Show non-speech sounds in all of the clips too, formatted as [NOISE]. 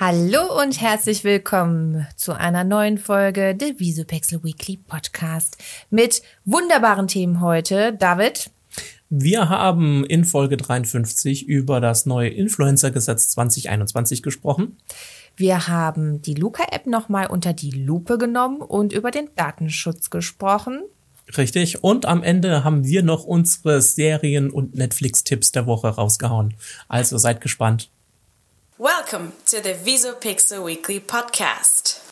Hallo und herzlich willkommen zu einer neuen Folge der Visupexel Weekly Podcast mit wunderbaren Themen heute. David? Wir haben in Folge 53 über das neue Influencer-Gesetz 2021 gesprochen. Wir haben die Luca-App nochmal unter die Lupe genommen und über den Datenschutz gesprochen. Richtig. Und am Ende haben wir noch unsere Serien- und Netflix-Tipps der Woche rausgehauen. Also seid gespannt. Welcome to the Visopixel Weekly Podcast.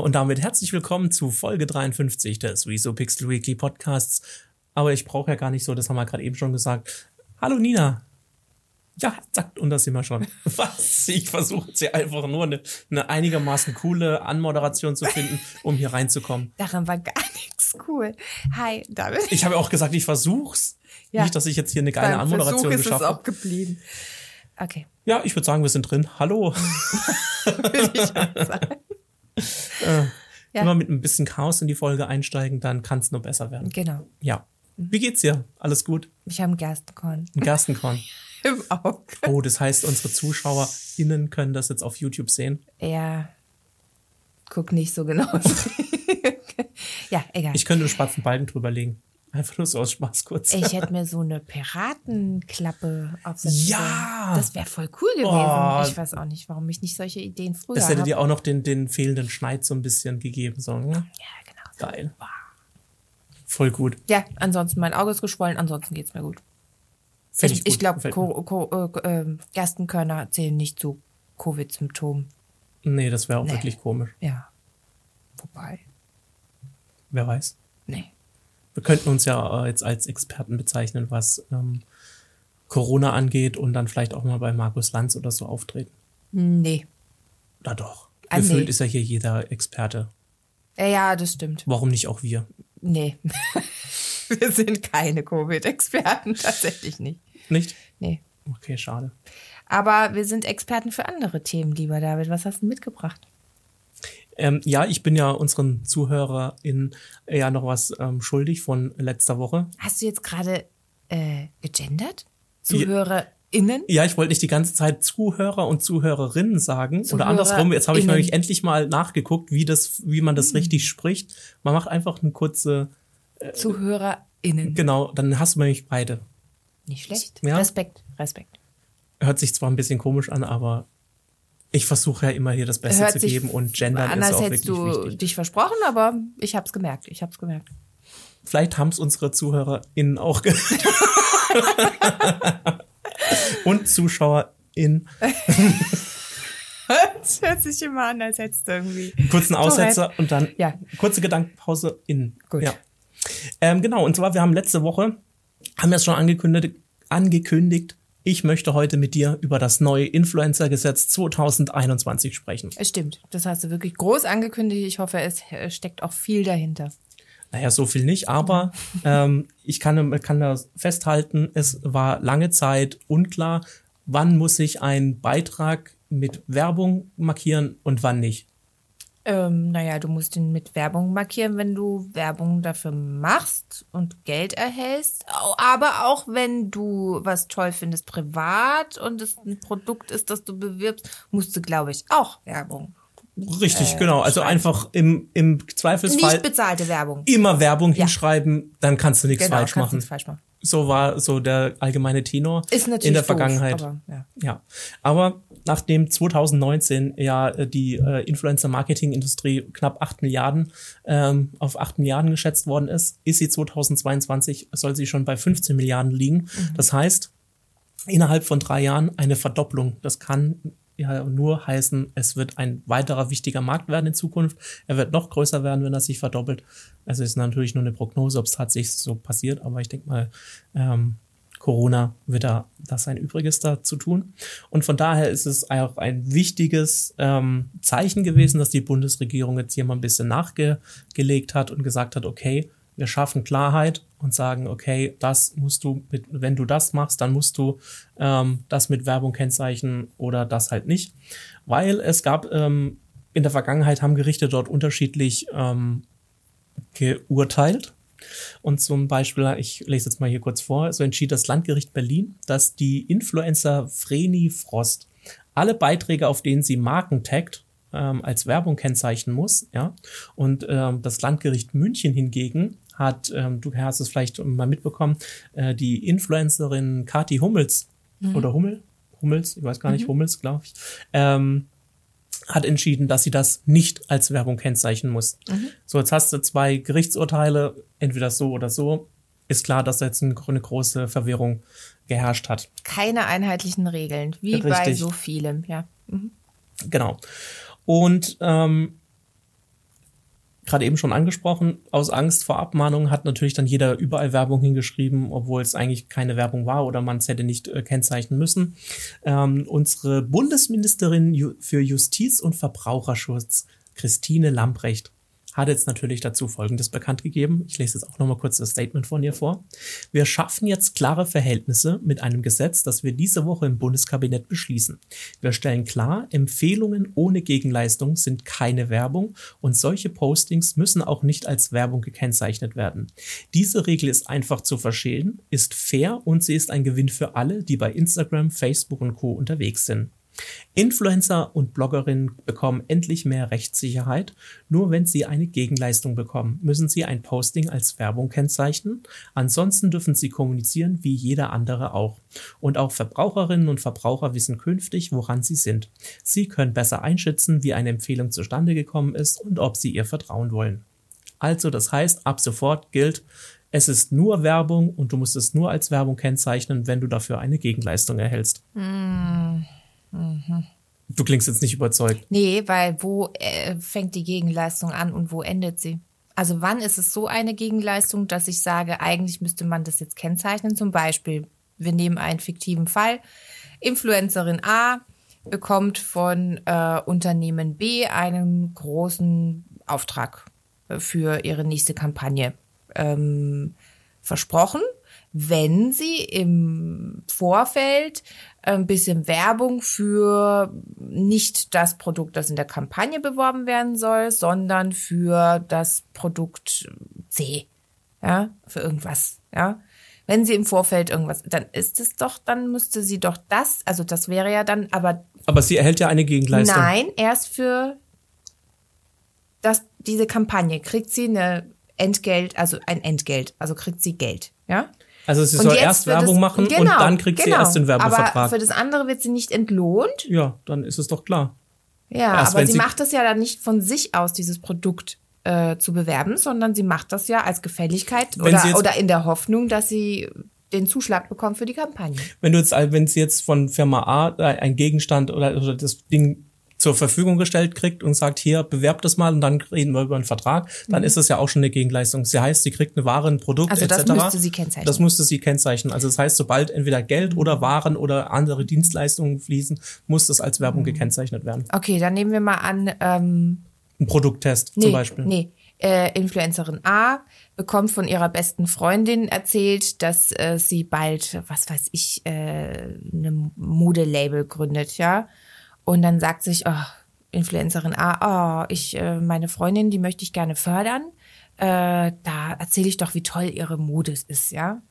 Und damit herzlich willkommen zu Folge 53 des Rezo Pixel Weekly Podcasts. Aber ich brauche ja gar nicht so, das haben wir gerade eben schon gesagt. Hallo Nina. Ja, sagt, und das sind wir schon. [LAUGHS] Was? Ich versuche jetzt hier einfach nur eine, eine einigermaßen coole Anmoderation zu finden, um hier reinzukommen. [LAUGHS] Daran war gar nichts cool. Hi, David. Ich habe auch gesagt, ich versuch's. Ja. Nicht, dass ich jetzt hier eine geile Beim Anmoderation Versuch ist es geschafft auch habe. geblieben. Okay, Ja, ich würde sagen, wir sind drin. Hallo. [LAUGHS] würde ich auch sagen. [LAUGHS] Äh, Ja. Wenn wir mit ein bisschen Chaos in die Folge einsteigen, dann kann es nur besser werden. Genau. Ja. Wie geht's dir? Alles gut? Ich habe einen Gerstenkorn Ein Gerstenkorn. [LAUGHS] im Auge. Oh, das heißt, unsere ZuschauerInnen können das jetzt auf YouTube sehen. Ja, guck nicht so genau. [LAUGHS] ja, egal. Ich könnte einen schwarzen Balken drüber legen. Einfach nur so aus Spaß kurz. Ich hätte mir so eine Piratenklappe aufsetzen Ja! Das wäre voll cool gewesen. Oh. Ich weiß auch nicht, warum ich nicht solche Ideen früher Das hätte hab. dir auch noch den, den fehlenden Schneid so ein bisschen gegeben. So, ne? Ja, genau. Geil. Voll gut. Ja, ansonsten mein Auge ist geschwollen, ansonsten geht's mir gut. Find ich gut. ich glaube, äh, äh, Gerstenkörner zählen nicht zu Covid-Symptomen. Nee, das wäre auch Nee. wirklich komisch. Ja. Wobei, Wer weiß. nee. Wir könnten uns ja äh, jetzt als Experten bezeichnen, was ähm, Corona angeht und dann vielleicht auch mal bei Markus Lanz oder so auftreten. Nee. Da doch. Ah, Gefühlt nee. ist ja hier jeder Experte. Ja, ja, das stimmt. Warum nicht auch wir? Nee. [LAUGHS] Wir sind keine Covid-Experten, [LAUGHS] tatsächlich nicht. Nicht? Nee. Okay, schade. Aber wir sind Experten für andere Themen, lieber David. Was hast du mitgebracht? Ähm, ja, ich bin ja unseren ZuhörerInnen ja noch was ähm, schuldig von letzter Woche. Hast du jetzt gerade äh, gegendert? ZuhörerInnen? Ja, ich wollte nicht die ganze Zeit Zuhörer und Zuhörerinnen sagen. Oder andersrum, jetzt habe ich nämlich endlich mal nachgeguckt, wie, das, wie man das richtig spricht. Man macht einfach eine kurze, ZuhörerInnen. genau, dann hast du nämlich beide. Nicht schlecht. Ja. Respekt, Respekt. Hört sich zwar ein bisschen komisch an, aber ich versuche ja immer hier das Beste Hört zu geben und Gendern ist auch hättest wirklich du wichtig. dich versprochen, aber ich hab's gemerkt. Ich hab's gemerkt. Vielleicht haben es unsere ZuhörerInnen auch gehört. [LAUGHS] und ZuschauerInnen. [LAUGHS] Das hört sich immer an, als hättest du irgendwie. kurzen Aussetzer und dann Ja. kurze Gedankenpause in. Gut. Ja. Ähm, genau, und zwar, wir haben letzte Woche, haben wir es schon angekündigt, angekündigt, ich möchte heute mit dir über das neue Influencer-Gesetz 2021 sprechen. Es stimmt. Das hast du wirklich groß angekündigt. Ich hoffe, es äh, steckt auch viel dahinter. Naja, so viel nicht, aber ähm, ich kann, kann da festhalten, es war lange Zeit unklar, wann muss ich einen Beitrag mit Werbung markieren und wann nicht. Ähm, naja, du musst ihn mit Werbung markieren, wenn du Werbung dafür machst und Geld erhältst. Aber auch wenn du was toll findest privat und es ein Produkt ist, das du bewirbst, musst du, glaube ich, auch Werbung. Richtig, genau. Also einfach im, im Zweifelsfall Nicht bezahlte Werbung. immer Werbung Ja. hinschreiben, dann kannst du nichts Genau, falsch machen. falsch machen. So war so der allgemeine Tenor Ist natürlich in der doof, Vergangenheit. aber, ja. ja. Aber nachdem 2019 ja äh, die äh, Influencer-Marketing-Industrie knapp 8 Milliarden ähm, auf 8 Milliarden geschätzt worden ist, ist sie 2022, soll sie schon bei 15 Milliarden liegen. Mhm. Das heißt, innerhalb von drei Jahren eine Verdopplung. Das kann ja nur heißen, es wird ein weiterer wichtiger Markt werden in Zukunft. Er wird noch größer werden, wenn er sich verdoppelt. Also ist natürlich nur eine Prognose, ob es tatsächlich so passiert, aber ich denke mal, ähm, Corona wird da das sein Übriges da zu tun. Und von daher ist es auch ein wichtiges ähm, Zeichen gewesen, dass die Bundesregierung jetzt hier mal ein bisschen nachgelegt hat und gesagt hat, okay, wir schaffen Klarheit und sagen, okay, das musst du mit, wenn du das machst, dann musst du ähm, das mit Werbung kennzeichnen oder das halt nicht. Weil es gab ähm, in der Vergangenheit haben Gerichte dort unterschiedlich ähm, geurteilt. Und zum Beispiel, ich lese jetzt mal hier kurz vor, so entschied das Landgericht Berlin, dass die Influencer Vreni Frost alle Beiträge, auf denen sie Marken taggt, ähm, als Werbung kennzeichnen muss, ja. Und ähm, das Landgericht München hingegen hat, ähm, du hast es vielleicht mal mitbekommen, äh, die Influencerin Kati Hummels mhm. oder Hummel, Hummels, ich weiß gar nicht, mhm. Hummels, glaube ich, ähm, hat entschieden, dass sie das nicht als Werbung kennzeichnen muss. Mhm. So, jetzt hast du zwei Gerichtsurteile, entweder so oder so. Ist klar, dass da jetzt eine, große Verwirrung geherrscht hat. Keine einheitlichen Regeln, wie Richtig. bei so vielem, ja. Mhm. Genau. Und ähm, gerade eben schon angesprochen, aus Angst vor Abmahnungen hat natürlich dann jeder überall Werbung hingeschrieben, obwohl es eigentlich keine Werbung war oder man es hätte nicht äh, kennzeichnen müssen. Ähm, unsere Bundesministerin für Justiz und Verbraucherschutz, Christine Lamprecht, hat jetzt natürlich dazu Folgendes bekannt gegeben. Ich lese jetzt auch nochmal kurz das Statement von ihr vor. Wir schaffen jetzt klare Verhältnisse mit einem Gesetz, das wir diese Woche im Bundeskabinett beschließen. Wir stellen klar, Empfehlungen ohne Gegenleistung sind keine Werbung und solche Postings müssen auch nicht als Werbung gekennzeichnet werden. Diese Regel ist einfach zu verstehen, ist fair und sie ist ein Gewinn für alle, die bei Instagram, Facebook und Co unterwegs sind. Influencer und Bloggerinnen bekommen endlich mehr Rechtssicherheit. Nur wenn sie eine Gegenleistung bekommen, müssen sie ein Posting als Werbung kennzeichnen. Ansonsten dürfen sie kommunizieren wie jeder andere auch. Und auch Verbraucherinnen und Verbraucher wissen künftig, woran sie sind. Sie können besser einschätzen, wie eine Empfehlung zustande gekommen ist und ob sie ihr vertrauen wollen. Also, das heißt, ab sofort gilt, es ist nur Werbung und du musst es nur als Werbung kennzeichnen, wenn du dafür eine Gegenleistung erhältst. Mm. Du klingst jetzt nicht überzeugt. Nee, weil wo äh, fängt die Gegenleistung an und wo endet sie? Also wann ist es so eine Gegenleistung, dass ich sage, eigentlich müsste man das jetzt kennzeichnen? Zum Beispiel, wir nehmen einen fiktiven Fall. Influencerin A bekommt von äh, Unternehmen B einen großen Auftrag äh, für ihre nächste Kampagne ähm, versprochen wenn sie im Vorfeld ein bisschen Werbung für nicht das Produkt, das in der Kampagne beworben werden soll, sondern für das Produkt C. Ja, für irgendwas, ja. Wenn sie im Vorfeld irgendwas, dann ist es doch, dann müsste sie doch das, also das wäre ja dann, aber. Aber sie erhält ja eine Gegenleistung. Nein, erst für das, diese Kampagne kriegt sie eine Entgelt, also ein Entgelt, also kriegt sie Geld, ja. Also sie soll erst Werbung es, machen genau, und dann kriegt genau, sie erst den Werbevertrag. Aber für das andere wird sie nicht entlohnt. Ja, dann ist es doch klar. Ja, erst aber sie, sie macht das ja dann nicht von sich aus, dieses Produkt äh, zu bewerben, sondern sie macht das ja als Gefälligkeit oder, oder in der Hoffnung, dass sie den Zuschlag bekommt für die Kampagne. Wenn du jetzt, wenn sie jetzt von Firma A äh, ein Gegenstand oder, oder das Ding zur Verfügung gestellt kriegt und sagt, hier, bewerbt es mal und dann reden wir über einen Vertrag, dann mhm. ist es ja auch schon eine Gegenleistung. Sie heißt, sie kriegt eine Ware, ein Produkt also etc. Das müsste sie kennzeichnen. Das müsste sie kennzeichnen. Also das heißt, sobald entweder Geld oder Waren oder andere Dienstleistungen fließen, muss das als Werbung mhm. gekennzeichnet werden. Okay, dann nehmen wir mal an, ähm, ein Produkttest nee, zum Beispiel. Nee, äh, Influencerin A bekommt von ihrer besten Freundin erzählt, dass äh, sie bald, was weiß ich, äh, eine Modelabel gründet, ja. Und dann sagt sich, oh, Influencerin A, oh, ich, äh, meine Freundin, die möchte ich gerne fördern. Äh, da erzähle ich doch, wie toll ihre Mode ist, ja.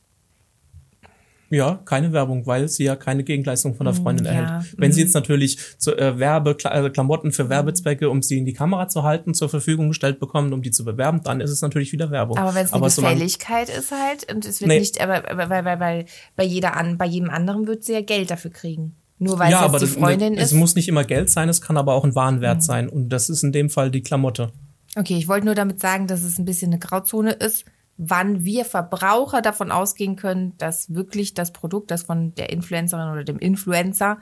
Ja, keine Werbung, weil sie ja keine Gegenleistung von der mm, Freundin ja. erhält. Wenn sie mm. jetzt natürlich zu, äh, Werbe, äh, Klamotten für Werbezwecke, um sie in die Kamera zu halten, zur Verfügung gestellt bekommen, um die zu bewerben, dann ist es natürlich wieder Werbung. Aber wenn es eine Gefälligkeit ist halt und es wird nee. nicht, aber weil, weil, weil bei jeder an, bei jedem anderen wird sie ja Geld dafür kriegen. Nur weil ja, es jetzt die Freundin das, ist. Es muss nicht immer Geld sein, es kann aber auch ein Warenwert mhm. sein. Und das ist in dem Fall die Klamotte. Okay, ich wollte nur damit sagen, dass es ein bisschen eine Grauzone ist, wann wir Verbraucher davon ausgehen können, dass wirklich das Produkt, das von der Influencerin oder dem Influencer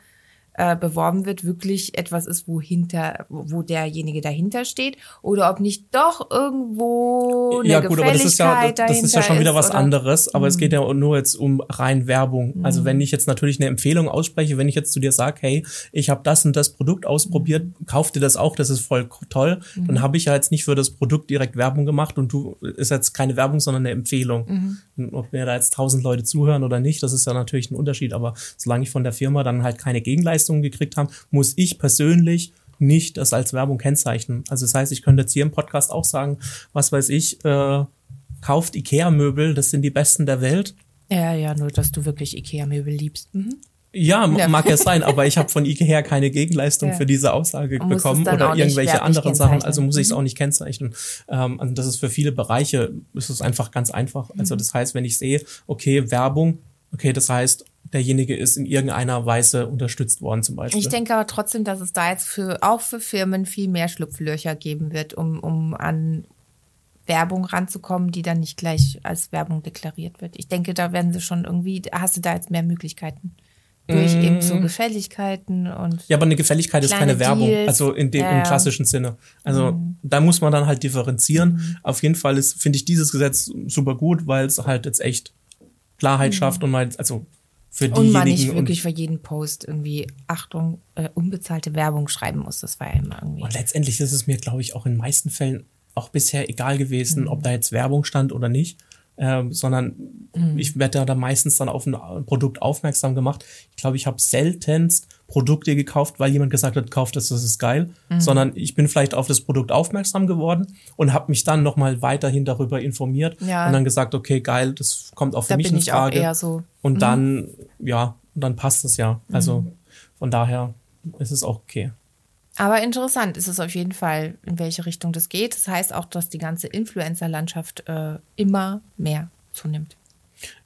äh, beworben wird, wirklich etwas ist, wo hinter, wo derjenige dahinter steht, oder ob nicht doch irgendwo eine ja, gut, aber das ist ja, das ist ja schon wieder was oder- anderes, aber es geht Mhm. ja nur jetzt um rein Werbung. Also wenn ich jetzt natürlich eine Empfehlung ausspreche, wenn ich jetzt zu dir sage, hey, ich habe das und das Produkt ausprobiert, kauf dir das auch, das ist voll toll, Mhm. dann habe ich ja jetzt nicht für das Produkt direkt Werbung gemacht und du ist jetzt keine Werbung, sondern eine Empfehlung. Mhm. Ob mir da jetzt tausend Leute zuhören oder nicht, das ist ja natürlich ein Unterschied, aber solange ich von der Firma dann halt keine Gegenleistungen gekriegt habe, muss ich persönlich nicht das als Werbung kennzeichnen. Also das heißt, ich könnte jetzt hier im Podcast auch sagen, was weiß ich, äh, kauft Ikea-Möbel, das sind die besten der Welt. Ja, ja, nur dass du wirklich Ikea-Möbel liebst. Mhm. Ja, Ja. mag ja sein, aber ich habe von [LAUGHS] Ikea keine Gegenleistung Ja. für diese Aussage bekommen oder irgendwelche anderen Sachen. Also muss ich es Mhm. auch nicht kennzeichnen. Ähm, und das ist für viele Bereiche ist es einfach ganz einfach. Also Mhm. das heißt, wenn ich sehe, okay, Werbung, okay, das heißt, derjenige ist in irgendeiner Weise unterstützt worden zum Beispiel. Ich denke aber trotzdem, dass es da jetzt für, auch für Firmen viel mehr Schlupflöcher geben wird, um, um an Werbung ranzukommen, die dann nicht gleich als Werbung deklariert wird. Ich denke, da werden sie schon irgendwie, hast du da jetzt mehr Möglichkeiten. Durch eben so Gefälligkeiten und Mm. Ja, aber eine Gefälligkeit ist keine Werbung, Deals. also in dem Ja, im klassischen Sinne. Also da muss man dann halt differenzieren. Auf jeden Fall ist finde ich dieses Gesetz super gut, weil es halt jetzt echt Klarheit schafft und mal also für und man nicht diejenigen wirklich für jeden Post irgendwie Achtung äh, unbezahlte Werbung schreiben muss. Das war ja immer irgendwie. Und letztendlich ist es mir, glaube ich, auch in den meisten Fällen auch bisher egal gewesen, Mhm. ob da jetzt Werbung stand oder nicht. Ähm, sondern Mhm. ich werde da, da meistens dann auf ein Produkt aufmerksam gemacht. Ich glaube, ich habe seltenst Produkte gekauft, weil jemand gesagt hat, kauft das, das ist geil, Mhm. sondern ich bin vielleicht auf das Produkt aufmerksam geworden und habe mich dann nochmal weiterhin darüber informiert Ja. und dann gesagt, okay, geil, das kommt auch für Da mich bin in ich auch Frage. eher so. Mhm. Und dann, ja, und dann passt es ja. Also von daher ist es auch okay. Aber interessant ist es auf jeden Fall, in welche Richtung das geht. Das heißt auch, dass die ganze Influencer-Landschaft äh, immer mehr zunimmt.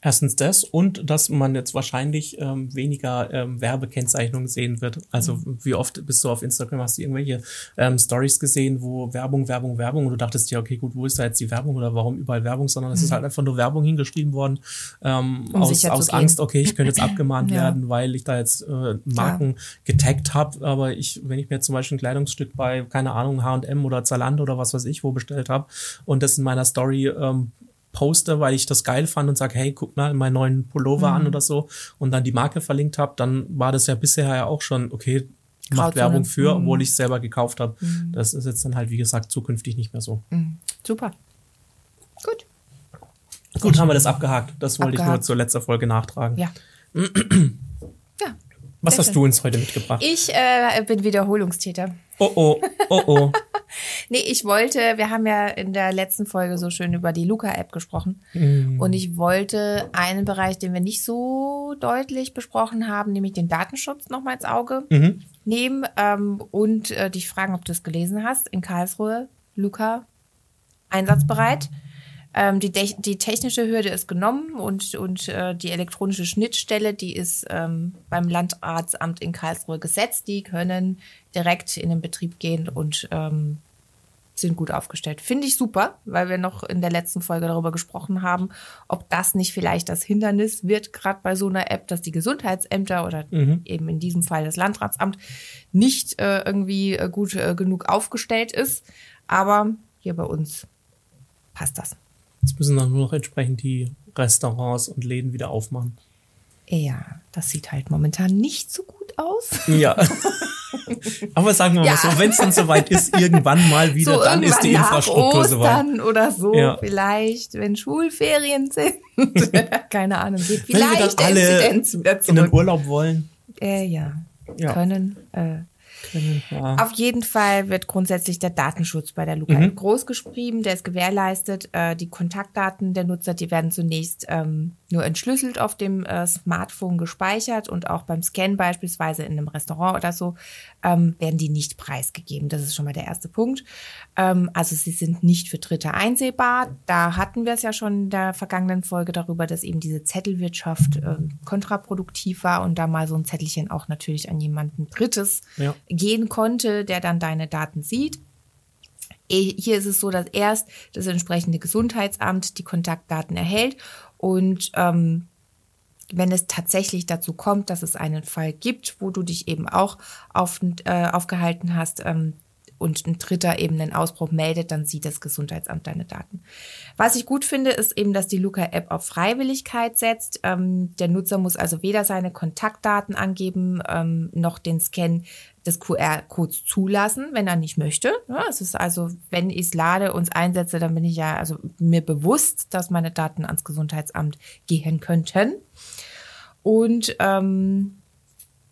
Erstens das und dass man jetzt wahrscheinlich ähm, weniger ähm, Werbekennzeichnungen sehen wird. Also wie oft bist du auf Instagram, hast du irgendwelche ähm, Stories gesehen, wo Werbung, Werbung, Werbung und du dachtest dir, okay, gut, wo ist da jetzt die Werbung oder warum überall Werbung, sondern es ist halt einfach nur Werbung hingeschrieben worden ähm, Um aus, aus. Angst, okay, ich könnte jetzt [LAUGHS] abgemahnt Ja. werden, weil ich da jetzt äh, Marken getaggt habe, aber ich, wenn ich mir zum Beispiel ein Kleidungsstück bei, keine Ahnung, H&M oder Zalando oder was weiß ich wo bestellt habe und das in meiner Story ähm, poste, weil ich das geil fand und sage, hey, guck mal meinen neuen Pullover Mhm. an oder so und dann die Marke verlinkt habe, dann war das ja bisher ja auch schon, okay, macht. Werbung für, Mhm. obwohl ich es selber gekauft habe. Das ist jetzt dann halt, wie gesagt, zukünftig nicht mehr so. Mhm. Super. Gut. Gut, haben wir das abgehakt. Das wollte ich nur Abgehakt. zur letzten Folge nachtragen. Ja. [CLEARS THROAT] ja. Was hast du uns heute mitgebracht? Ich äh, bin Wiederholungstäter. Oh oh, oh oh. [LAUGHS] Nee, ich wollte, wir haben ja in der letzten Folge so schön über die Luca-App gesprochen. Mm. Und ich wollte einen Bereich, den wir nicht so deutlich besprochen haben, nämlich den Datenschutz nochmal ins Auge Mhm. nehmen ähm, und äh, dich fragen, ob du es gelesen hast. In Karlsruhe, Luca, einsatzbereit. Ähm, die, die technische Hürde ist genommen und, und äh, die elektronische Schnittstelle, die ist ähm, beim Landratsamt in Karlsruhe gesetzt. Die können direkt in den Betrieb gehen und ähm, sind gut aufgestellt. Finde ich super, weil wir noch in der letzten Folge darüber gesprochen haben, ob das nicht vielleicht das Hindernis wird, gerade bei so einer App, dass die Gesundheitsämter oder eben in diesem Fall das Landratsamt nicht äh, irgendwie äh, gut äh, genug aufgestellt ist. Aber hier bei uns passt das. Jetzt müssen dann nur noch entsprechend die Restaurants und Läden wieder aufmachen. Ja, das sieht halt momentan nicht so gut aus. Ja. [LAUGHS] Aber sagen wir Ja. mal so, wenn es dann soweit ist, irgendwann mal wieder, so dann ist die Infrastruktur soweit. Ostern oder so Ja. vielleicht, wenn Schulferien sind. [LAUGHS] Keine Ahnung, geht Wenn wir vielleicht dann alle in den. Urlaub wollen. Äh, ja. Ja. können. Äh, Können, ja. Auf jeden Fall wird grundsätzlich der Datenschutz bei der Luca Mhm. groß geschrieben, der ist gewährleistet. Äh, die Kontaktdaten der Nutzer, die werden zunächst ähm, nur entschlüsselt auf dem äh, Smartphone gespeichert und auch beim Scan beispielsweise in einem Restaurant oder so ähm, werden die nicht preisgegeben. Das ist schon mal der erste Punkt. Ähm, also sie sind nicht für Dritte einsehbar. Da hatten wir es ja schon in der vergangenen Folge darüber, dass eben diese Zettelwirtschaft ähm, kontraproduktiv war und da mal so ein Zettelchen auch natürlich an jemanden Drittes Ja. Gehen konnte, der dann deine Daten sieht. Eh, Hier ist es so, dass erst das entsprechende Gesundheitsamt die Kontaktdaten erhält und ähm, wenn es tatsächlich dazu kommt, dass es einen Fall gibt, wo du dich eben auch auf, äh, aufgehalten hast, ähm, und ein Dritter eben einen Ausbruch meldet, dann sieht das Gesundheitsamt deine Daten. Was ich gut finde, ist eben, dass die Luca-App auf Freiwilligkeit setzt. Ähm, der Nutzer muss also weder seine Kontaktdaten angeben, ähm, noch den Scan des QR-Codes zulassen, wenn er nicht möchte. Ja, es ist also, wenn ich es lade und einsetze, dann bin ich ja also mir bewusst, dass meine Daten ans Gesundheitsamt gehen könnten. Und ähm,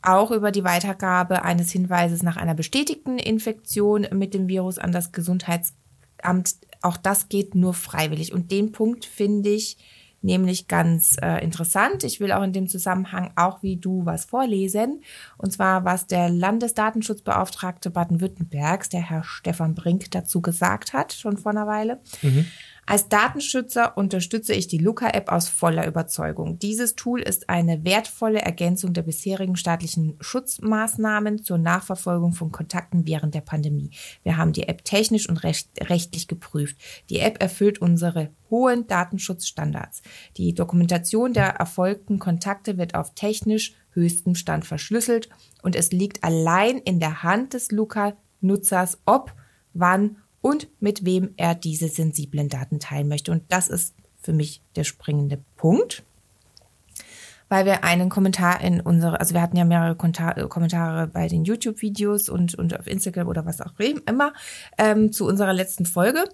auch über die Weitergabe eines Hinweises nach einer bestätigten Infektion mit dem Virus an das Gesundheitsamt. Auch das geht nur freiwillig. Und den Punkt finde ich nämlich ganz äh, interessant. Ich will auch in dem Zusammenhang auch wie du was vorlesen. Und zwar, was der Landesdatenschutzbeauftragte Baden-Württembergs, der Herr Stefan Brink, dazu gesagt hat, schon vor einer Weile. Mhm. Als Datenschützer unterstütze ich die Luca-App aus voller Überzeugung. Dieses Tool ist eine wertvolle Ergänzung der bisherigen staatlichen Schutzmaßnahmen zur Nachverfolgung von Kontakten während der Pandemie. Wir haben die App technisch und recht, rechtlich geprüft. Die App erfüllt unsere hohen Datenschutzstandards. Die Dokumentation der erfolgten Kontakte wird auf technisch höchstem Stand verschlüsselt und es liegt allein in der Hand des Luca-Nutzers, ob, wann und mit wem er diese sensiblen Daten teilen möchte. Und das ist für mich der springende Punkt, weil wir einen Kommentar in unsere, also wir hatten ja mehrere Kommentare bei den YouTube-Videos und, und auf Instagram oder was auch immer ähm, zu unserer letzten Folge.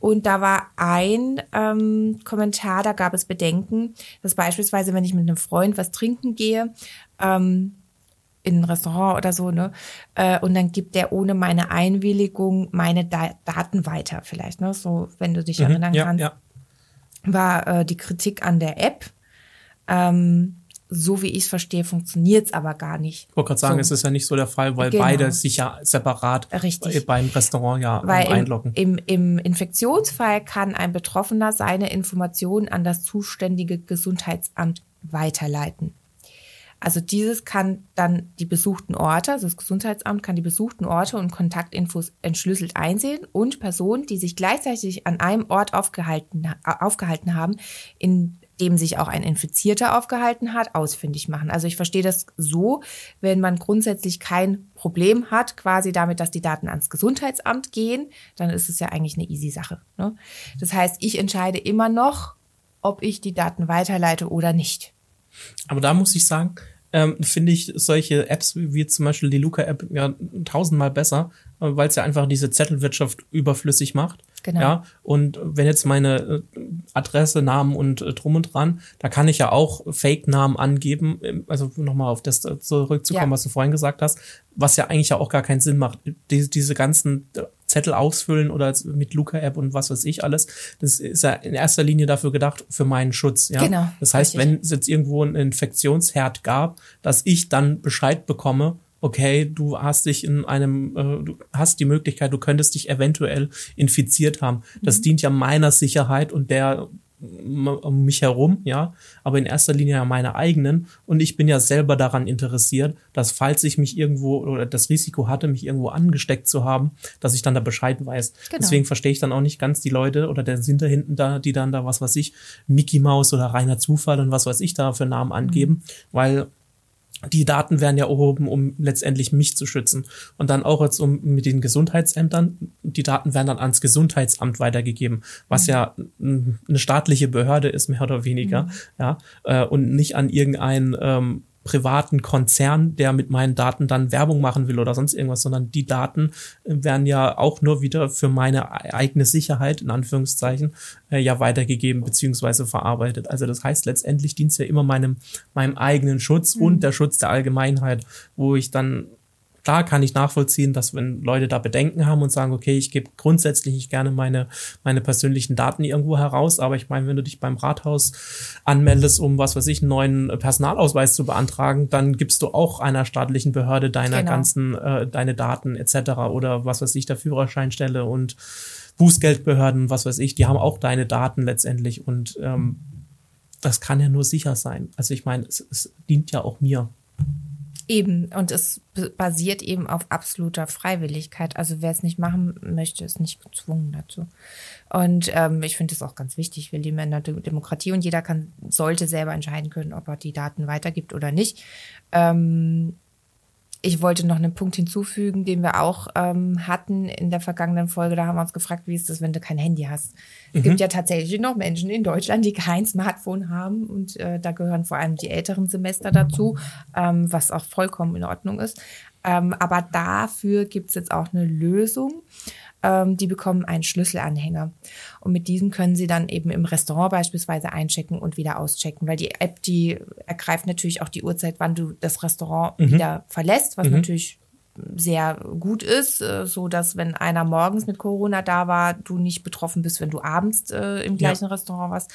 Und da war ein ähm, Kommentar, da gab es Bedenken, dass beispielsweise, wenn ich mit einem Freund was trinken gehe, ähm, in ein Restaurant oder so, ne? Äh, und dann gibt der ohne meine Einwilligung meine da Daten weiter, vielleicht, ne? So, wenn du dich mhm, erinnern ja, kannst, ja. war äh, die Kritik an der App. Ähm, so wie ich es verstehe, funktioniert es aber gar nicht. Ich wollte gerade sagen, so. es ist ja nicht so der Fall, weil genau. beide sich ja separat Richtig. beim Restaurant ja weil einloggen. Im, im, Im Infektionsfall kann ein Betroffener seine Informationen an das zuständige Gesundheitsamt weiterleiten. Also dieses kann dann die besuchten Orte, also das Gesundheitsamt kann die besuchten Orte und Kontaktinfos entschlüsselt einsehen und Personen, die sich gleichzeitig an einem Ort aufgehalten, aufgehalten haben, in dem sich auch ein Infizierter aufgehalten hat, ausfindig machen. Also ich verstehe das so, wenn man grundsätzlich kein Problem hat, quasi damit, dass die Daten ans Gesundheitsamt gehen, dann ist es ja eigentlich eine easy Sache. Ne? Das heißt, ich entscheide immer noch, ob ich die Daten weiterleite oder nicht. Aber da muss ich sagen, ähm, finde ich solche Apps wie zum Beispiel die Luca-App ja tausendmal besser, äh, weil es ja einfach diese Zettelwirtschaft überflüssig macht. Genau. Ja, und wenn jetzt meine äh, Adresse, Namen und äh, drum und dran, da kann ich ja auch Fake-Namen angeben, ähm, also nochmal auf das zurückzukommen, ja. was du vorhin gesagt hast, was ja eigentlich ja auch gar keinen Sinn macht. Die, diese ganzen Zettel ausfüllen oder mit Luca-App und was weiß ich alles. Das ist ja in erster Linie dafür gedacht, für meinen Schutz. Ja? Genau. Das heißt, richtig. wenn es jetzt irgendwo einen Infektionsherd gab, dass ich dann Bescheid bekomme, okay, du hast dich in einem, äh, du hast die Möglichkeit, du könntest dich eventuell infiziert haben. Das mhm. dient ja meiner Sicherheit und der um mich herum, ja, aber in erster Linie ja meine eigenen. Und ich bin ja selber daran interessiert, dass falls ich mich irgendwo oder das Risiko hatte, mich irgendwo angesteckt zu haben, dass ich dann da Bescheid weiß. Genau. Deswegen verstehe ich dann auch nicht ganz die Leute oder der sind da hinten da, die dann da was weiß ich, Mickey Maus oder reiner Zufall und was weiß ich da für Namen angeben, mhm. weil die Daten werden ja erhoben, um letztendlich mich zu schützen. Und dann auch jetzt um mit den Gesundheitsämtern, die Daten werden dann ans Gesundheitsamt weitergegeben, was mhm. ja eine staatliche Behörde ist, mehr oder weniger, mhm. ja, äh, und nicht an irgendein ähm, privaten Konzern, der mit meinen Daten dann Werbung machen will oder sonst irgendwas, sondern die Daten äh, werden ja auch nur wieder für meine e-, eigene Sicherheit, in Anführungszeichen, äh, ja weitergegeben beziehungsweise verarbeitet. Also das heißt, letztendlich dient es ja immer meinem, meinem eigenen Schutz mhm. und der Schutz der Allgemeinheit, wo ich dann Klar kann ich nachvollziehen, dass wenn Leute da Bedenken haben und sagen, okay, ich gebe grundsätzlich nicht gerne meine, meine persönlichen Daten irgendwo heraus, aber ich meine, wenn du dich beim Rathaus anmeldest, um was weiß ich, einen neuen Personalausweis zu beantragen, dann gibst du auch einer staatlichen Behörde deiner genau. ganzen, äh, deine Daten etc. oder was weiß ich, der Führerscheinstelle und Bußgeldbehörden, was weiß ich, die haben auch deine Daten letztendlich und ähm, das kann ja nur sicher sein. Also ich meine, es, es dient ja auch mir. Eben, und es basiert eben auf absoluter Freiwilligkeit. Also wer es nicht machen möchte, ist nicht gezwungen dazu. Und ähm, ich finde es auch ganz wichtig. Wir leben in einer Demokratie und jeder kann, sollte selber entscheiden können, ob er die Daten weitergibt oder nicht. Ähm, ich wollte noch einen Punkt hinzufügen, den wir auch ähm, hatten in der vergangenen Folge. Da haben wir uns gefragt, wie ist das, wenn du kein Handy hast? Es mhm. gibt ja tatsächlich noch Menschen in Deutschland, die kein Smartphone haben und äh, da gehören vor allem die älteren Semester dazu, ähm, was auch vollkommen in Ordnung ist. Ähm, aber dafür gibt es jetzt auch eine Lösung ähm, die bekommen einen Schlüsselanhänger. Und mit diesem können sie dann eben im Restaurant beispielsweise einchecken und wieder auschecken, weil die App, die ergreift natürlich auch die Uhrzeit, wann du das Restaurant mhm. wieder verlässt, was mhm. natürlich sehr gut ist, äh, so dass wenn einer morgens mit Corona da war, du nicht betroffen bist, wenn du abends äh, im gleichen ja. Restaurant warst.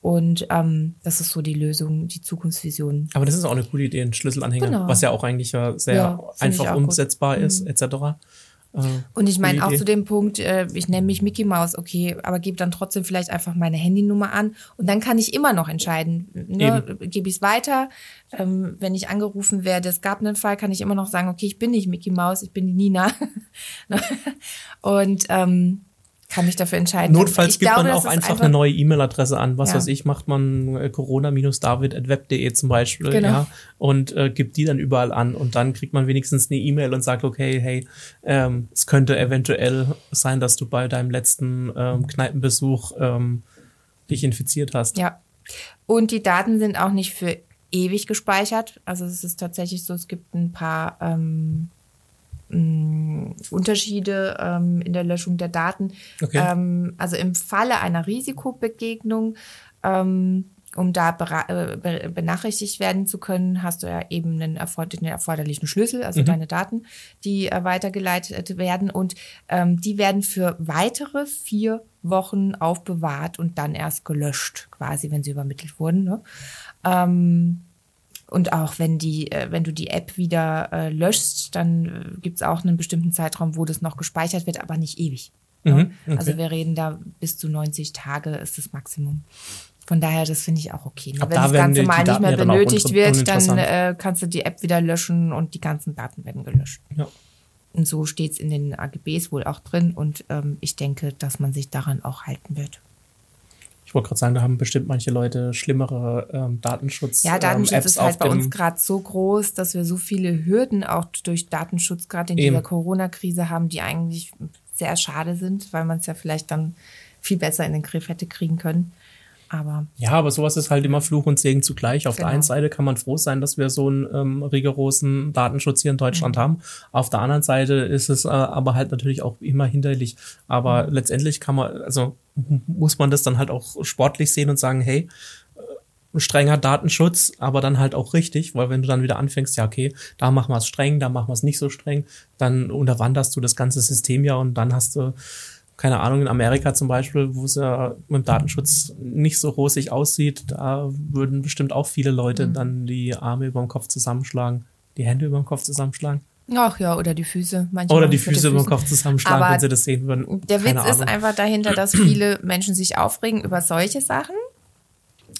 Und ähm, das ist so die Lösung, die Zukunftsvision. Aber das ist auch eine coole Idee, ein Schlüsselanhänger, genau. was ja auch eigentlich sehr ja, einfach umsetzbar gut. ist, mhm. etc. Und ich meine auch zu dem Punkt, äh, ich nenne mich Mickey Mouse, okay, aber gebe dann trotzdem vielleicht einfach meine Handynummer an. Und dann kann ich immer noch entscheiden, ne, gebe ich es weiter, ähm, wenn ich angerufen werde, es gab einen Fall, kann ich immer noch sagen, okay, ich bin nicht Mickey Mouse, ich bin die Nina. [LAUGHS] und ähm, kann mich dafür entscheiden. Notfalls ich gibt glaube, man auch einfach, einfach, eine neue E-Mail-Adresse an. Was ja. weiß ich, macht man äh, corona-david.web.de zum Beispiel, genau. ja, und äh, gibt die dann überall an und dann kriegt man wenigstens eine E-Mail und sagt, okay, hey, ähm, es könnte eventuell sein, dass du bei deinem letzten ähm, Kneipenbesuch ähm, dich infiziert hast. Ja. Und die Daten sind auch nicht für ewig gespeichert. Also es ist tatsächlich so, es gibt ein paar ähm, mh, Unterschiede ähm, in der Löschung der Daten. Okay. Ähm, also im Falle einer Risikobegegnung, ähm, um da äh, benachrichtigt werden zu können, hast du ja eben einen, erforder den erforderlichen Schlüssel, also mhm. deine Daten, die äh, weitergeleitet werden. Und ähm, die werden für weitere vier Wochen aufbewahrt und dann erst gelöscht, quasi, wenn sie übermittelt wurden. Ne? Und auch wenn die, äh, wenn du die App wieder äh, löschst, dann äh, gibt es auch einen bestimmten Zeitraum, wo das noch gespeichert wird, aber nicht ewig. Mhm, ne? okay. Also wir reden da bis zu 90 Tage ist das Maximum. Von daher, das finde ich auch okay. Ne? Wenn da das Ganze mal nicht mehr benötigt wird, dann äh, kannst du die App wieder löschen und die ganzen Daten werden gelöscht. Ja. Und so steht es in den AGBs wohl auch drin und ähm, ich denke, dass man sich daran auch halten wird. Ich wollte gerade sagen, da haben bestimmt manche Leute schlimmere ähm, Datenschutz. Ja, Datenschutz ähm, ist halt bei uns gerade so groß, dass wir so viele Hürden auch durch Datenschutz gerade in dieser Corona-Krise haben, die eigentlich sehr schade sind, weil man es ja vielleicht dann viel besser in den Griff hätte kriegen können. Aber ja, aber sowas ist halt immer Fluch und Segen zugleich. Auf genau. der einen Seite kann man froh sein, dass wir so einen ähm, rigorosen Datenschutz hier in Deutschland mhm. haben. Auf der anderen Seite ist es äh, aber halt natürlich auch immer hinderlich. Aber mhm. letztendlich kann man, also muss man das dann halt auch sportlich sehen und sagen, hey, äh, strenger Datenschutz, aber dann halt auch richtig, weil wenn du dann wieder anfängst, ja, okay, da machen wir es streng, da machen wir es nicht so streng, dann unterwanderst du das ganze System ja und dann hast du keine Ahnung, in Amerika zum Beispiel, wo es ja mit dem Datenschutz nicht so rosig aussieht, da würden bestimmt auch viele Leute mhm. dann die Arme über dem Kopf zusammenschlagen, die Hände über dem Kopf zusammenschlagen. Ach ja, oder die Füße. Manchmal oder die Füße über dem Kopf zusammenschlagen, Aber wenn sie das sehen würden. Der Witz Ahnung. ist einfach dahinter, dass viele Menschen sich aufregen über solche Sachen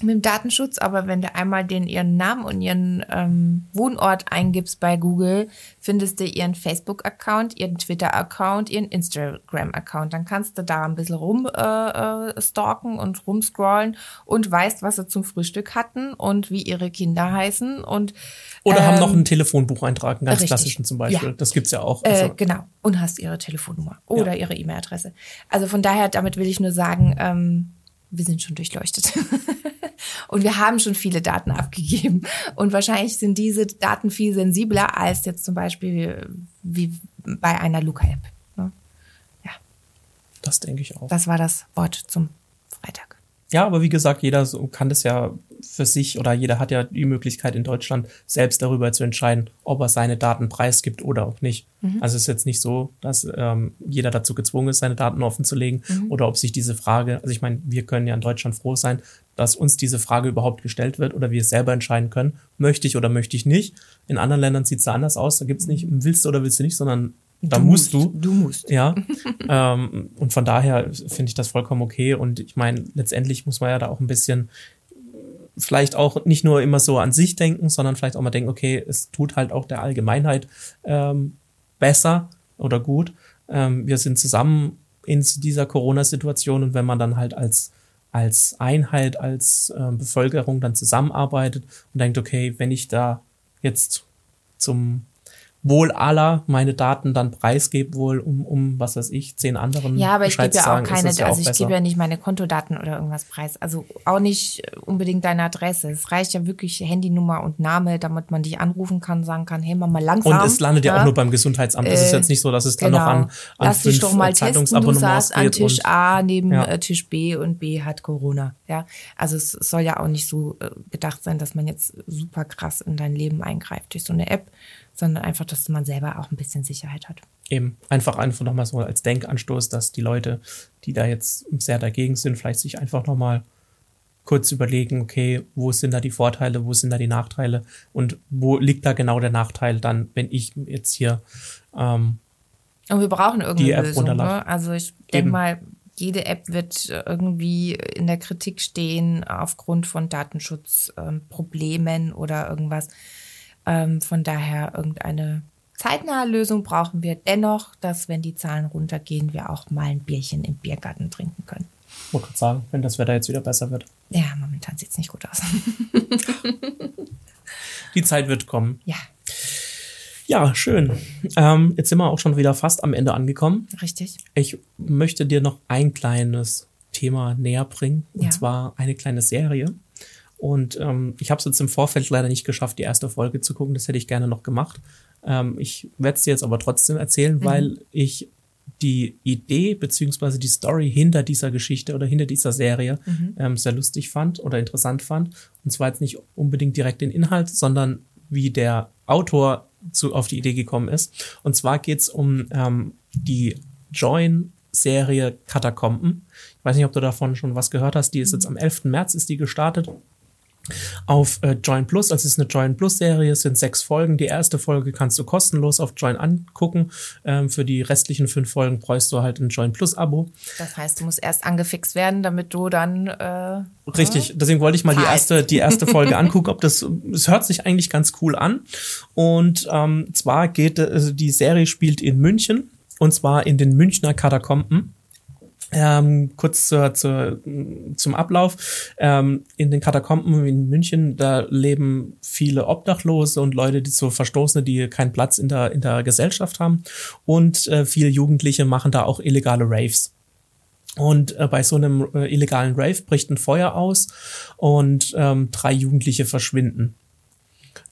mit dem Datenschutz, aber wenn du einmal den ihren Namen und ihren ähm, Wohnort eingibst bei Google, findest du ihren Facebook-Account, ihren Twitter-Account, ihren Instagram-Account. Dann kannst du da ein bisschen rumstalken äh, äh und rumscrollen und weißt, was sie zum Frühstück hatten und wie ihre Kinder heißen und oder ähm, haben noch ähm, einen Telefonbucheintrag, einen ganz richtig. klassischen zum Beispiel. Ja. Das gibt's ja auch. Äh, also. Äh, genau. Und hast ihre Telefonnummer oder ja. ihre E-Mail-Adresse. Also von daher, damit will ich nur sagen, ähm, wir sind schon durchleuchtet. [LAUGHS] und wir haben schon viele Daten abgegeben. Und wahrscheinlich sind diese Daten viel sensibler als jetzt zum Beispiel wie bei einer Luca-App. Ne? Ja. Das denke ich auch. Das war das Wort zum Freitag. Ja, aber wie gesagt, jeder kann das ja für sich oder jeder hat ja die Möglichkeit in Deutschland selbst darüber zu entscheiden, ob er seine Daten preisgibt oder auch nicht. Mhm. Also es ist jetzt nicht so, dass ähm, jeder dazu gezwungen ist, seine Daten offen zu legen mhm. oder ob sich diese Frage, also ich meine, wir können ja in Deutschland froh sein, dass uns diese Frage überhaupt gestellt wird oder wir es selber entscheiden können, möchte ich oder möchte ich nicht. In anderen Ländern sieht es da anders aus, da gibt es nicht, willst du oder willst du nicht, sondern da du musst, du. Du musst. Ja. [LAUGHS] ähm, und von daher finde ich das vollkommen okay. Und ich meine, letztendlich muss man ja da auch ein bisschen vielleicht auch nicht nur immer so an sich denken, sondern vielleicht auch mal denken, okay, es tut halt auch der Allgemeinheit ähm, besser oder gut. Ähm, wir sind zusammen in dieser Corona-Situation und wenn man dann halt als als Einheit, als äh, Bevölkerung dann zusammenarbeitet und denkt, okay, wenn ich da jetzt zum Wohl aller meine Daten dann preisgebe, wohl um, um was weiß ich, zehn anderen. Ja, aber ich gebe ja sagen, auch keine, ja also ich gebe ja nicht meine Kontodaten oder irgendwas preis. Also auch nicht unbedingt deine Adresse. Es reicht ja wirklich Handynummer und Name, damit man dich anrufen kann, sagen kann, hey, mach mal langsam. Und es landet ja, ja auch nur beim Gesundheitsamt. Es ist jetzt nicht so, dass es dann genau. noch an, an Lass dich fünf doch mal testen, du saßt an Tisch und- A neben Ja. äh, Tisch B und B hat Corona. Ja, also es soll ja auch nicht so äh, gedacht sein, dass man jetzt super krass in dein Leben eingreift durch so eine App, sondern einfach, dass man selber auch ein bisschen Sicherheit hat. eben einfach einfach nochmal so als Denkanstoß, dass die Leute, die da jetzt sehr dagegen sind, vielleicht sich einfach nochmal kurz überlegen, okay, wo sind da die Vorteile, wo sind da die Nachteile und wo liegt da genau der Nachteil dann, wenn ich jetzt hier ähm, Und wir brauchen Die irgendeine App Lösung. Ne? Also ich denke mal, jede App wird irgendwie in der Kritik stehen aufgrund von Datenschutzproblemen ähm, oder irgendwas. Ähm, von daher irgendeine zeitnahe Lösung brauchen wir dennoch, dass wenn die Zahlen runtergehen, wir auch mal ein Bierchen im Biergarten trinken können. wollte gerade sagen, wenn das Wetter jetzt wieder besser wird. Ja, momentan sieht's nicht gut aus. [LAUGHS] Die Zeit wird kommen. ja, Ja, schön. Ähm, jetzt sind wir auch schon wieder fast am Ende angekommen. richtig. Ich möchte dir noch ein kleines Thema näher bringen, und Ja. zwar eine kleine Serie. Und ähm, ich habe es jetzt im Vorfeld leider nicht geschafft, die erste Folge zu gucken. Das hätte ich gerne noch gemacht. Ähm, ich werde es dir jetzt aber trotzdem erzählen, weil ich die Idee beziehungsweise die Story hinter dieser Geschichte oder hinter dieser Serie ähm, sehr lustig fand oder interessant fand. Und zwar jetzt nicht unbedingt direkt den Inhalt, sondern wie der Autor zu, auf die Idee gekommen ist. Und zwar geht's um ähm, die Join-Serie Katakomben. Ich weiß nicht, ob du davon schon was gehört hast. Die ist jetzt am 11. März ist die gestartet auf äh, Join Plus. Also es ist eine Join Plus Serie, es sind sechs Folgen. Die erste Folge kannst du kostenlos auf Join angucken. Ähm, für die restlichen fünf Folgen bräuchst du halt ein Join Plus Abo. Das heißt, du musst erst angefixt werden, damit du dann äh, Richtig, deswegen wollte ich mal die erste, die erste Folge [LAUGHS] angucken, ob das, es hört sich eigentlich ganz cool an. Und ähm, zwar geht, also die Serie spielt in München und zwar in den Münchner Katakomben. Ähm, kurz zur, zur, zum Ablauf. Ähm, in den Katakomben in München, da leben viele Obdachlose und Leute, die so Verstoßene, die keinen Platz in der, in der Gesellschaft haben. Und äh, viele Jugendliche machen da auch illegale Raves. Und äh, bei so einem äh, illegalen Rave bricht ein Feuer aus und ähm, drei Jugendliche verschwinden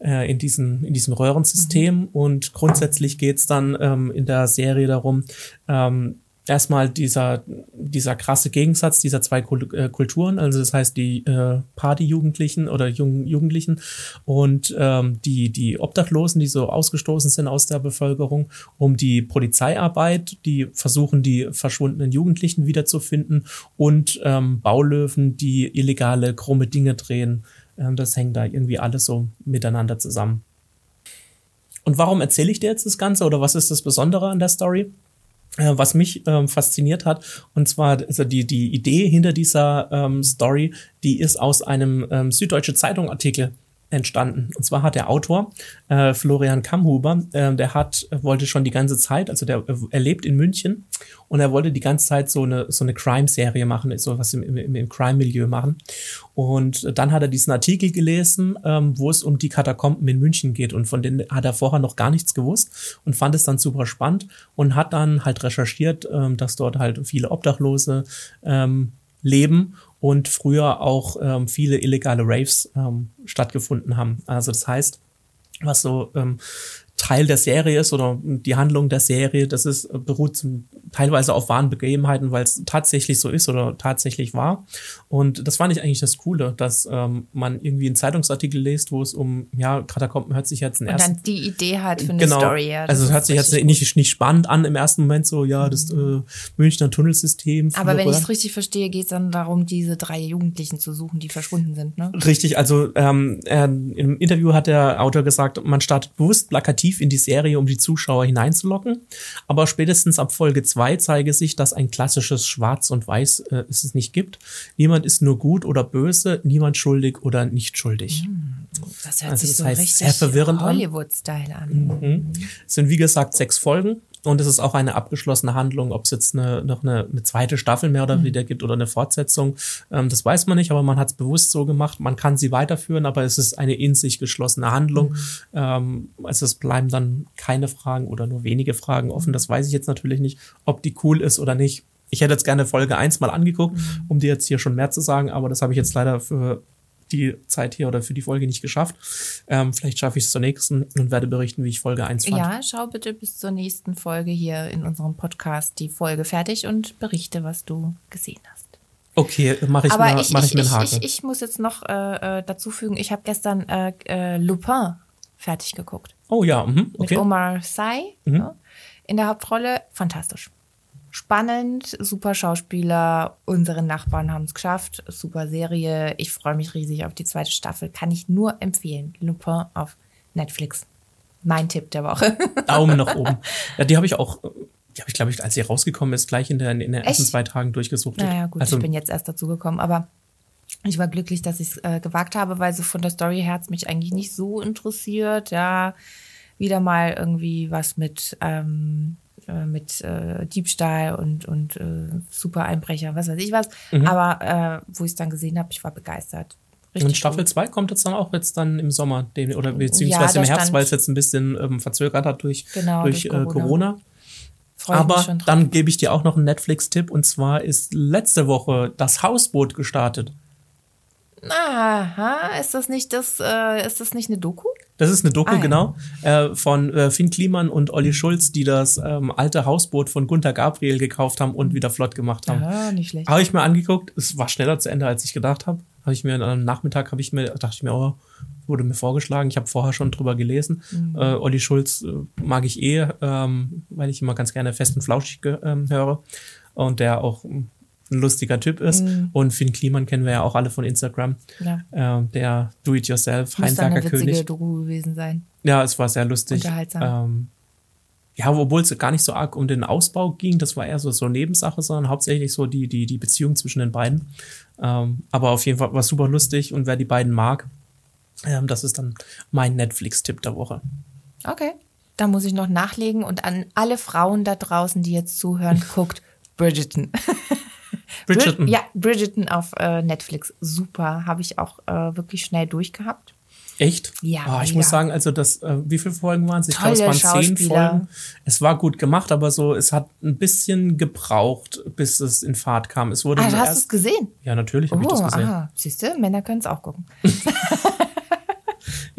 äh, in, diesem, in diesem Röhrensystem. Und grundsätzlich geht's dann ähm, in der Serie darum, ähm, erstmal dieser, dieser krasse Gegensatz dieser zwei äh, Kulturen, also das heißt die äh, Partyjugendlichen oder jungen Jugendlichen und ähm, die, die Obdachlosen, die so ausgestoßen sind aus der Bevölkerung, um die Polizeiarbeit, die versuchen, die verschwundenen Jugendlichen wiederzufinden und ähm, Baulöwen, die illegale, krumme Dinge drehen. Ähm, das hängt da irgendwie alles so miteinander zusammen. Und warum erzähle ich dir jetzt das Ganze oder was ist das Besondere an der Story? Äh, was mich ähm, fasziniert hat, und zwar also die, die Idee hinter dieser ähm, Story, die ist aus einem ähm, Süddeutsche Zeitung Artikel entstanden. Und zwar hat der Autor äh, Florian Kammhuber, äh, der hat wollte schon die ganze Zeit, also der er lebt in München und er wollte die ganze Zeit so eine so eine Crime-Serie machen, so was im, im, im Crime-Milieu machen. Und dann hat er diesen Artikel gelesen, ähm, wo es um die Katakomben in München geht und von denen hat er vorher noch gar nichts gewusst und fand es dann super spannend und hat dann halt recherchiert, ähm, dass dort halt viele Obdachlose ähm, leben und früher auch ähm, viele illegale Raves ähm, stattgefunden haben. Also das heißt, was so ähm, Teil der Serie ist oder die Handlung der Serie, das ist äh, beruht zum, teilweise auf wahren Begebenheiten, weil es tatsächlich so ist oder tatsächlich war. Und das fand ich eigentlich das Coole, dass ähm, man irgendwie einen Zeitungsartikel liest, wo es um, ja, Katakomben hört sich jetzt ein und ersten dann die Idee hat für eine genau. Story. Ja, also es hört sich jetzt nicht, nicht spannend an im ersten Moment, so, ja, das äh, Münchner Tunnelsystem. Aber wenn ich es richtig verstehe, geht es dann darum, diese drei Jugendlichen zu suchen, die verschwunden sind. Ne? Richtig, also ähm, er, im Interview hat der Autor gesagt, man startet bewusst plakativ in die Serie, um die Zuschauer hineinzulocken. Aber spätestens ab Folge zwei Zweizeigersicht, dass ein klassisches Schwarz und Weiß äh, es nicht gibt. Niemand ist nur gut oder böse, niemand schuldig oder nicht schuldig. Das hört Also sich das so heißt, richtig sehr verwirrend an. Hollywood-Style an. Mhm. Es sind wie gesagt sechs Folgen und es ist auch eine abgeschlossene Handlung. Ob es jetzt eine, noch eine, eine zweite Staffel mehr oder weniger gibt oder eine Fortsetzung, ähm, das weiß man nicht, aber man hat es bewusst so gemacht. Man kann sie weiterführen, aber es ist eine in sich geschlossene Handlung. Ähm, also es bleiben dann keine Fragen oder nur wenige Fragen offen. Das weiß ich jetzt natürlich nicht, ob die cool ist oder nicht. Ich hätte jetzt gerne Folge 1 mal angeguckt, um dir jetzt hier schon mehr zu sagen, aber das habe ich jetzt leider für die Zeit hier oder für die Folge nicht geschafft. Ähm, vielleicht schaffe ich es zur nächsten und werde berichten, wie ich Folge 1 fand. Ja, schau bitte bis zur nächsten Folge hier in unserem Podcast die Folge fertig und berichte, was du gesehen hast. Okay, mache ich, Aber ich, mach ich ich, mir einen Haken. ich, ich muss jetzt noch äh, äh, dazu fügen, ich habe gestern äh, äh, Lupin fertig geguckt. oh ja, mhm, Mit okay. Mhm. Omar Sy ja, in der Hauptrolle. Fantastisch. Spannend, super Schauspieler. Unsere Nachbarn haben es geschafft. Super Serie. Ich freue mich riesig auf die zweite Staffel. Kann ich nur empfehlen. Lupin auf Netflix. Mein Tipp der Woche. [LAUGHS] Daumen nach oben. Ja, die habe ich auch, die habe ich, glaube ich, als sie rausgekommen ist, gleich in, der, in den ersten Echt? zwei Tagen durchgesucht. Naja, gut, also, ich bin jetzt erst dazu gekommen, aber ich war glücklich, dass ich es äh, gewagt habe, weil so von der Story her hat's mich eigentlich nicht so interessiert. Ja, wieder mal irgendwie was mit, ähm, äh, mit äh, Diebstahl und, und äh, Super Einbrecher, was weiß ich was. Aber äh, wo ich es dann gesehen habe, ich war begeistert. Richtig und Staffel gut. 2 kommt jetzt dann auch jetzt dann im Sommer, den, oder beziehungsweise Ja, im Herbst, weil es jetzt ein bisschen ähm, verzögert hat durch, Genau, durch, durch äh, Corona. Corona. Aber dann gebe ich dir auch noch einen Netflix-Tipp und zwar ist letzte Woche das Hausboot gestartet. Aha, ist das nicht das, äh, ist das nicht eine Doku? Das ist eine Doku, Ah, ja. genau, äh, von äh, Finn Kliman und Olli Schulz, die das ähm, alte Hausboot von Gunther Gabriel gekauft haben und wieder flott gemacht haben. Ja, nicht schlecht. Habe ich mir angeguckt. Es war schneller zu Ende, als ich gedacht habe. Habe ich mir am Nachmittag habe ich mir dachte ich mir, oh, wurde mir vorgeschlagen. Ich habe vorher schon drüber gelesen. Äh, Olli Schulz äh, mag ich eh, ähm, weil ich immer ganz gerne fest und flauschig ähm, höre und der auch ähm, ein lustiger Typ ist. Und Finn Kliman kennen wir ja auch alle von Instagram. Ja. Ähm, der Do-it-yourself, Muss dann eine Heimwerker witzige König. Doku gewesen sein. Ja, es war sehr lustig. Unterhaltsam. Ähm, ja, obwohl es gar nicht so arg um den Ausbau ging, das war eher so, so Nebensache, sondern hauptsächlich so die, die, die Beziehung zwischen den beiden. Ähm, aber auf jeden Fall war super lustig und wer die beiden mag, ähm, das ist dann mein Netflix-Tipp der Woche. Okay. Da muss ich noch nachlegen und an alle Frauen da draußen, die jetzt zuhören, guckt Bridgerton. [LAUGHS] Bridgerton. Brid- Ja, Bridgerton auf äh, Netflix. Super. Habe ich auch äh, wirklich schnell durchgehabt. Echt? Ja, Ah, ich mega. muss sagen, also das, äh, wie viele Folgen waren es? Ich glaube, es waren zehn. Folgen. Es war gut gemacht, aber so, es hat ein bisschen gebraucht, bis es in Fahrt kam. Es wurde Ah, hast du es gesehen? Ja, natürlich habe ich das Oh, gesehen. aha. Siehst du, Männer können es auch gucken. [LAUGHS]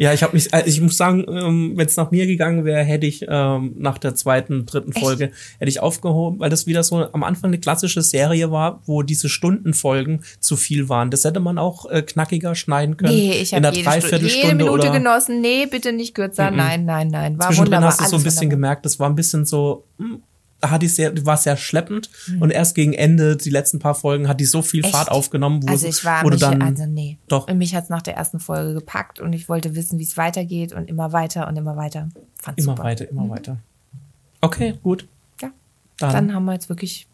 Ja, ich habe mich, äh, ich muss sagen, ähm, wenn es nach mir gegangen wäre, hätte ich ähm, nach der zweiten, dritten Folge hätte ich aufgehoben, weil das wieder so am Anfang eine klassische Serie war, wo diese Stundenfolgen zu viel waren. Das hätte man auch äh, knackiger schneiden können. Nee, ich habe jede, Stu- jede Dreiviertelstunde Minute oder genossen. Nee, bitte nicht kürzer. Nein, nein, nein. War zwischendrin wunderbar. hast du so ein bisschen wunderbar. gemerkt, das war ein bisschen so, hm, da hat die sehr, die war sehr schleppend Mhm. und erst gegen Ende, die letzten paar Folgen, hat die so viel Echt? Fahrt aufgenommen, wo, Also ich war wo mich, dann also nee. doch Mich hat's nach der ersten Folge gepackt und ich wollte wissen, wie es weitergeht und immer weiter und immer weiter. Fand's immer super. weiter, immer weiter. Okay, gut. Ja. Dann, Dann haben wir jetzt wirklich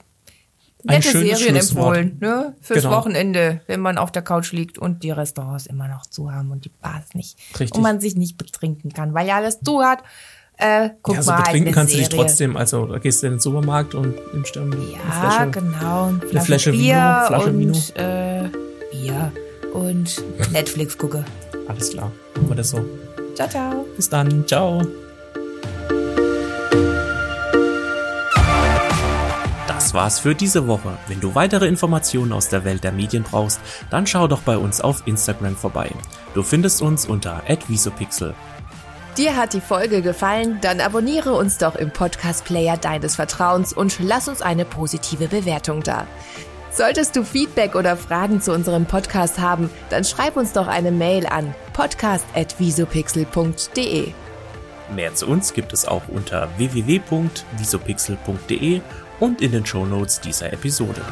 nette Serien empfohlen, ne? Fürs Genau. Wochenende, wenn man auf der Couch liegt und die Restaurants immer noch zu haben und die Bars nicht. Richtig. Und man sich nicht betrinken kann, weil ja alles zu hat. Äh, guck ja, so mal betrinken eine kannst du dich Serie. trotzdem. Also da gehst du in den Supermarkt und nimmst dir eine Ja, Flasche. genau. Eine Flasche, Flasche Vino, Bier Flasche und Vino. Äh, Bier und [LAUGHS] Netflix gucke. Alles klar. Machen wir das so. Ciao, ciao. Bis dann. Ciao. Das war's für diese Woche. Wenn du weitere Informationen aus der Welt der Medien brauchst, dann schau doch bei uns auf Instagram vorbei. Du findest uns unter @visopixel. Dir hat die Folge gefallen? Dann abonniere uns doch im Podcast-Player deines Vertrauens und lass uns eine positive Bewertung da. Solltest du Feedback oder Fragen zu unserem Podcast haben, dann schreib uns doch eine Mail an podcast.visopixel.de. Mehr zu uns gibt es auch unter www.visopixel.de und in den Shownotes dieser Episode.